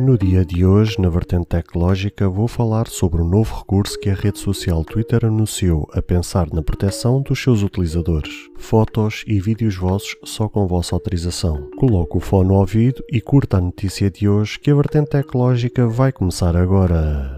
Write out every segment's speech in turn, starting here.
No dia de hoje, na vertente tecnológica, vou falar sobre o novo recurso que a rede social Twitter anunciou a pensar na proteção dos seus utilizadores. Fotos e vídeos vossos só com vossa autorização. Coloque o fone ao ouvido e curta a notícia de hoje que a vertente tecnológica vai começar agora.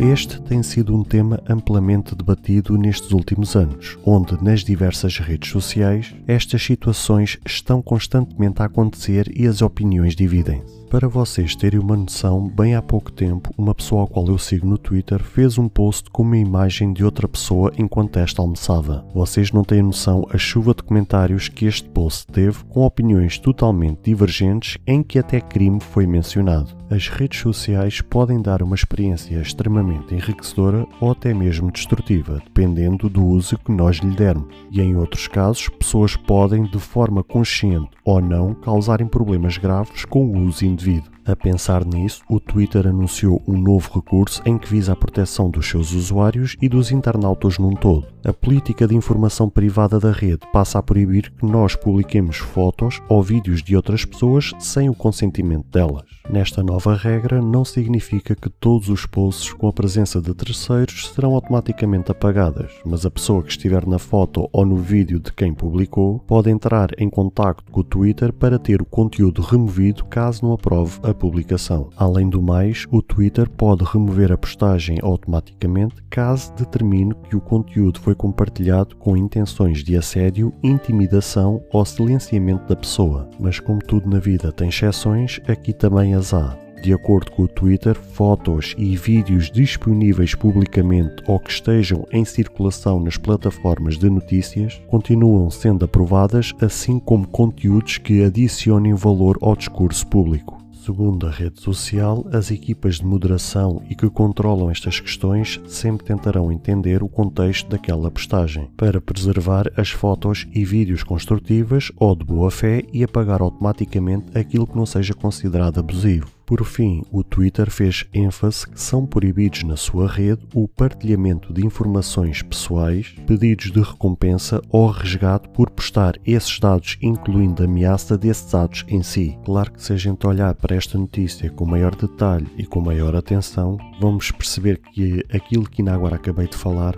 Este tem sido um tema amplamente debatido nestes últimos anos, onde nas diversas redes sociais estas situações estão constantemente a acontecer e as opiniões dividem-se. Para vocês terem uma noção, bem há pouco tempo, uma pessoa ao qual eu sigo no Twitter fez um post com uma imagem de outra pessoa enquanto esta almoçava. Vocês não têm noção a chuva de comentários que este post teve com opiniões totalmente divergentes em que até crime foi mencionado. As redes sociais podem dar uma experiência extremamente enriquecedora ou até mesmo destrutiva, dependendo do uso que nós lhe dermos. E em outros casos, pessoas podem, de forma consciente ou não, causarem problemas graves com o uso indevido. A pensar nisso, o Twitter anunciou um novo recurso em que visa a proteção dos seus usuários e dos internautas num todo. A política de informação privada da rede passa a proibir que nós publiquemos fotos ou vídeos de outras pessoas sem o consentimento delas. Nesta nova regra, não significa que todos os posts com a presença de terceiros serão automaticamente apagadas, mas a pessoa que estiver na foto ou no vídeo de quem publicou pode entrar em contacto com o Twitter para ter o conteúdo removido caso não aprove a publicação. Além do mais, o Twitter pode remover a postagem automaticamente caso determine que o conteúdo foi compartilhado com intenções de assédio, intimidação ou silenciamento da pessoa. Mas como tudo na vida tem exceções, aqui também as há. De acordo com o Twitter, fotos e vídeos disponíveis publicamente ou que estejam em circulação nas plataformas de notícias continuam sendo aprovadas, assim como conteúdos que adicionem valor ao discurso público. Segundo a rede social, as equipas de moderação e que controlam estas questões sempre tentarão entender o contexto daquela postagem, para preservar as fotos e vídeos construtivas ou de boa fé e apagar automaticamente aquilo que não seja considerado abusivo. Por fim, o Twitter fez ênfase que são proibidos na sua rede o partilhamento de informações pessoais, pedidos de recompensa ou resgate por postar esses dados, incluindo a ameaça desses dados em si. Claro que se a gente olhar para esta notícia com maior detalhe e com maior atenção, vamos perceber que aquilo que ainda agora acabei de falar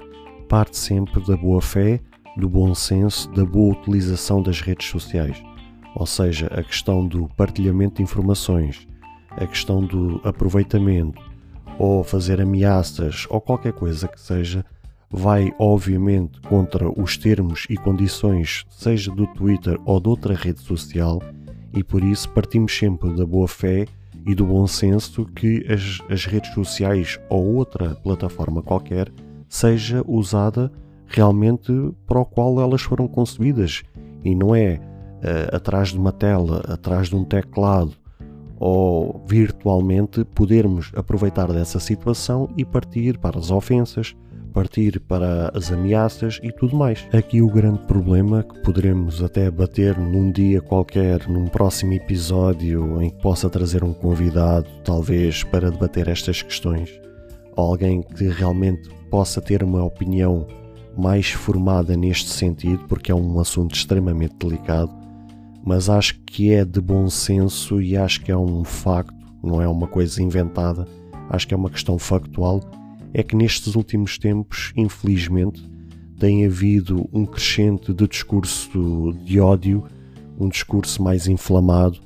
parte sempre da boa fé, do bom senso, da boa utilização das redes sociais. Ou seja, a questão do partilhamento de informações, a questão do aproveitamento ou fazer ameaças ou qualquer coisa que seja, vai obviamente contra os termos e condições, seja do Twitter ou de outra rede social, e por isso partimos sempre da boa fé e do bom senso que as, as redes sociais ou outra plataforma qualquer seja usada realmente para o qual elas foram concebidas. E não é uh, atrás de uma tela, atrás de um teclado ou virtualmente podermos aproveitar dessa situação e partir para as ofensas, partir para as ameaças e tudo mais. Aqui o grande problema que poderemos até bater num dia qualquer, num próximo episódio em que possa trazer um convidado, talvez para debater estas questões, alguém que realmente possa ter uma opinião mais formada neste sentido, porque é um assunto extremamente delicado mas acho que é de bom senso e acho que é um facto, não é uma coisa inventada, acho que é uma questão factual, é que nestes últimos tempos, infelizmente, tem havido um crescente de discurso de ódio, um discurso mais inflamado,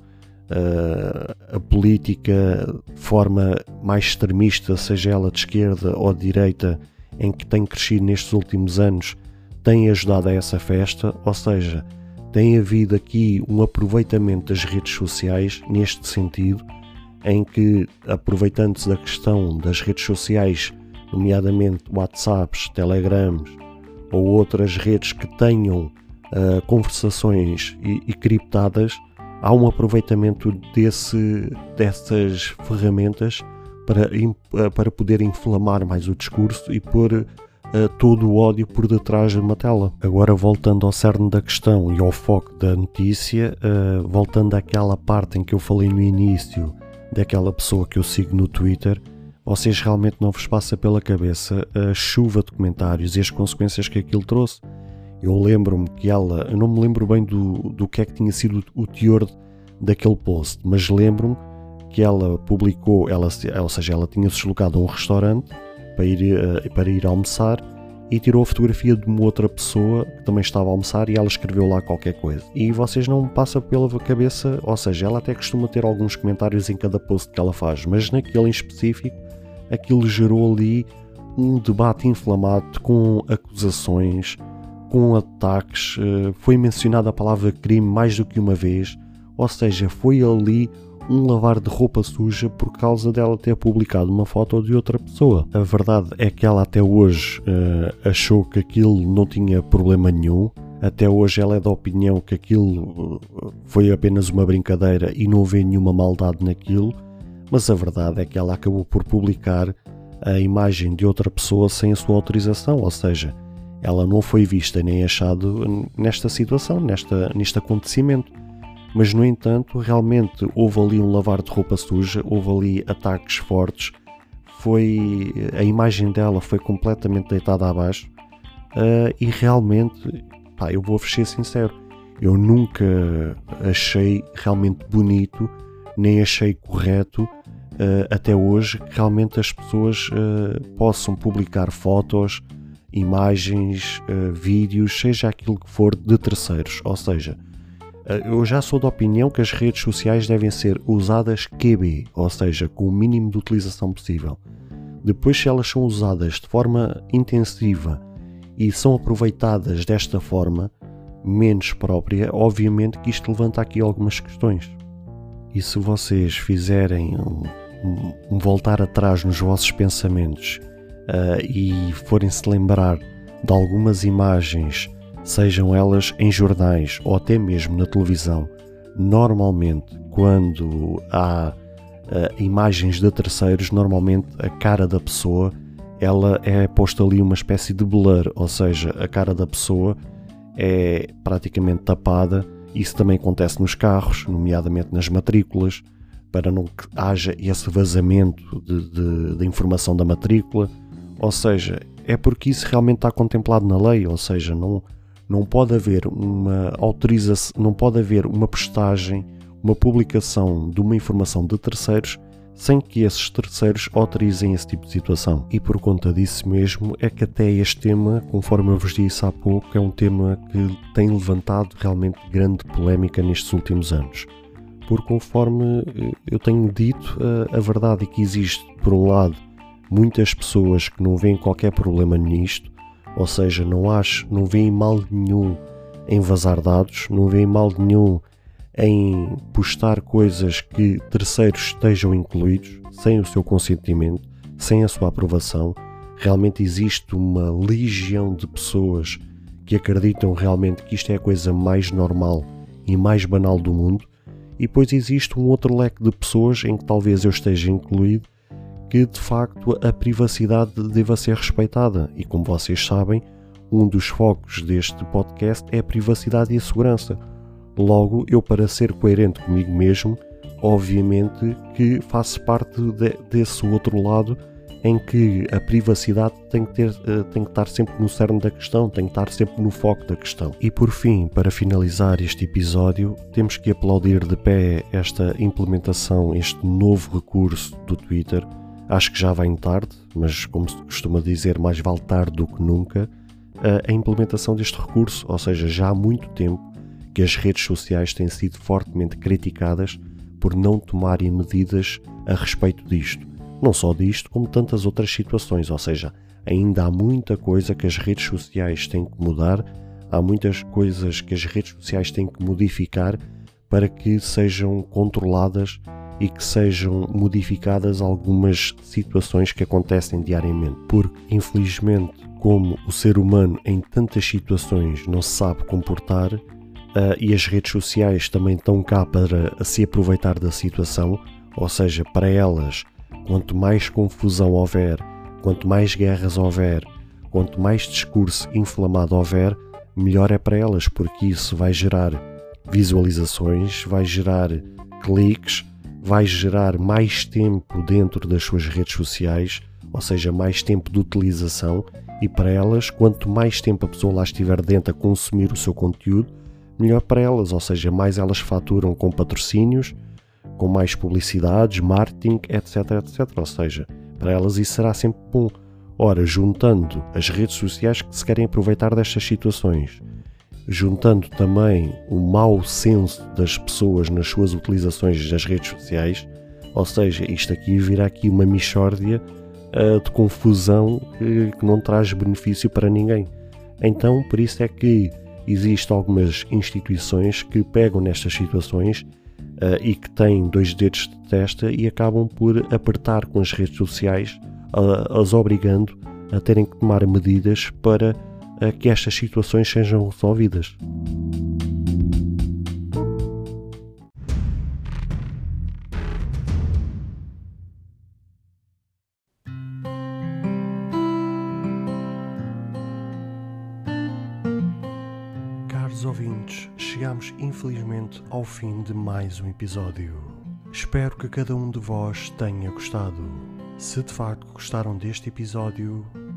uh, a política de forma mais extremista, seja ela de esquerda ou de direita, em que tem crescido nestes últimos anos, tem ajudado a essa festa, ou seja, tem havido aqui um aproveitamento das redes sociais neste sentido, em que, aproveitando-se da questão das redes sociais, nomeadamente WhatsApps, Telegrams ou outras redes que tenham uh, conversações e, e criptadas, há um aproveitamento desse, dessas ferramentas para, eh, para poder inflamar mais o discurso e pôr todo o ódio por detrás de uma tela. Agora, voltando ao cerne da questão e ao foco da notícia, uh, voltando àquela parte em que eu falei no início daquela pessoa que eu sigo no Twitter, vocês realmente não vos passa pela cabeça a chuva de comentários e as consequências que aquilo trouxe. Eu lembro-me que ela, eu não me lembro bem do, do que é que tinha sido o teor daquele post, mas lembro-me que ela publicou, ela, ou seja, ela tinha se deslocado a um restaurante para ir, uh, para ir almoçar e tirou a fotografia de uma outra pessoa que também estava a almoçar e ela escreveu lá qualquer coisa. E vocês não passam pela cabeça, ou seja, ela até costuma ter alguns comentários em cada post que ela faz, mas naquele em específico, aquilo gerou ali um debate inflamado com acusações, com ataques, uh, foi mencionada a palavra crime mais do que uma vez, ou seja, foi ali um lavar de roupa suja por causa dela ter publicado uma foto de outra pessoa. A verdade é que ela até hoje uh, achou que aquilo não tinha problema nenhum. Até hoje ela é da opinião que aquilo uh, foi apenas uma brincadeira e não vê nenhuma maldade naquilo, mas a verdade é que ela acabou por publicar a imagem de outra pessoa sem a sua autorização, ou seja, ela não foi vista nem achado nesta situação, nesta, neste acontecimento mas no entanto, realmente houve ali um lavar de roupa suja, houve ali ataques fortes, foi a imagem dela foi completamente deitada abaixo. Uh, e realmente, pá, eu vou ser sincero, eu nunca achei realmente bonito, nem achei correto uh, até hoje que realmente as pessoas uh, possam publicar fotos, imagens, vídeos, seja aquilo que for, de terceiros, ou seja, eh, eu já sou da opinião que as redes sociais devem ser usadas QB, ou seja, com o mínimo de utilização possível. Depois, se elas são usadas de forma intensiva e são aproveitadas desta forma menos própria, obviamente que isto levanta aqui algumas questões. E se vocês fizerem um, um voltar atrás nos vossos pensamentos uh, e forem se lembrar de algumas imagens sejam elas em jornais ou até mesmo na televisão, normalmente quando há uh, imagens de terceiros, normalmente a cara da pessoa ela é posta ali uma espécie de blur, ou seja, a cara da pessoa é praticamente tapada. Isso também acontece nos carros, nomeadamente nas matrículas, para não que haja esse vazamento de, de, de informação da matrícula. Ou seja, é porque isso realmente está contemplado na lei, ou seja, não, não pode haver uma autorização, não pode haver uma postagem, uma publicação de uma informação de terceiros sem que esses terceiros autorizem esse tipo de situação. E por conta disso mesmo é que até este tema, conforme eu vos disse há pouco, é um tema que tem levantado realmente grande polémica nestes últimos anos. Porque conforme eh, eu tenho dito, a, a verdade é que existe, por um lado, muitas pessoas que não veem qualquer problema nisto, ou seja, não acho, não veem mal nenhum em vazar dados, não veem mal nenhum em postar coisas que terceiros estejam incluídos sem o seu consentimento, sem a sua aprovação. Realmente existe uma legião de pessoas que acreditam realmente que isto é a coisa mais normal e mais banal do mundo, e depois existe um outro leque de pessoas em que talvez eu esteja incluído que de facto a privacidade deva ser respeitada. E como vocês sabem, um dos focos deste podcast é a privacidade e a segurança. Logo, eu, para ser coerente comigo mesmo, obviamente que faço parte de, desse outro lado em que a privacidade tem que, ter, eh, tem que estar sempre no cerne da questão, tem que estar sempre no foco da questão. E por fim, para finalizar este episódio, temos que aplaudir de pé esta implementação, este novo recurso do Twitter Acho que já vem tarde, mas como se costuma dizer, mais vale tarde do que nunca, a implementação deste recurso, ou seja, já há muito tempo que as redes sociais têm sido fortemente criticadas por não tomarem medidas a respeito disto. Não só disto, como tantas outras situações, ou seja, ainda há muita coisa que as redes sociais têm que mudar, há muitas coisas que as redes sociais têm que modificar para que sejam controladas e que sejam modificadas algumas situações que acontecem diariamente, porque infelizmente, como o ser humano em tantas situações não se sabe comportar, Uh, e as redes sociais também estão cá para se aproveitar da situação, ou seja, para elas, quanto mais confusão houver, quanto mais guerras houver, quanto mais discurso inflamado houver, melhor é para elas, porque isso vai gerar visualizações, vai gerar cliques, vai gerar mais tempo dentro das suas redes sociais, ou seja, mais tempo de utilização, e para elas, quanto mais tempo a pessoa lá estiver dentro a consumir o seu conteúdo, melhor para elas, ou seja, mais elas faturam com patrocínios, com mais publicidades, marketing, etc, etc. Ou seja, para elas isso será sempre bom. Ora, juntando as redes sociais que se querem aproveitar destas situações, juntando também o mau senso das pessoas nas suas utilizações das redes sociais, ou seja, isto aqui virá aqui uma mixórdia uh, de confusão que não traz benefício para ninguém. Então, por isso é que existem algumas instituições que pegam nestas situações uh, e que têm dois dedos de testa e acabam por apertar com as redes sociais, uh, as obrigando a terem que tomar medidas para uh, que estas situações sejam resolvidas. ouvintes, chegamos infelizmente ao fim de mais um episódio. Espero que cada um de vós tenha gostado. Se de facto gostaram deste episódio,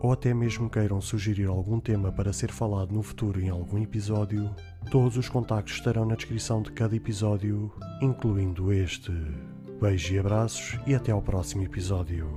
ou até mesmo queiram sugerir algum tema para ser falado no futuro em algum episódio, todos os contactos estarão na descrição de cada episódio, incluindo este. Beijos e abraços e até ao próximo episódio.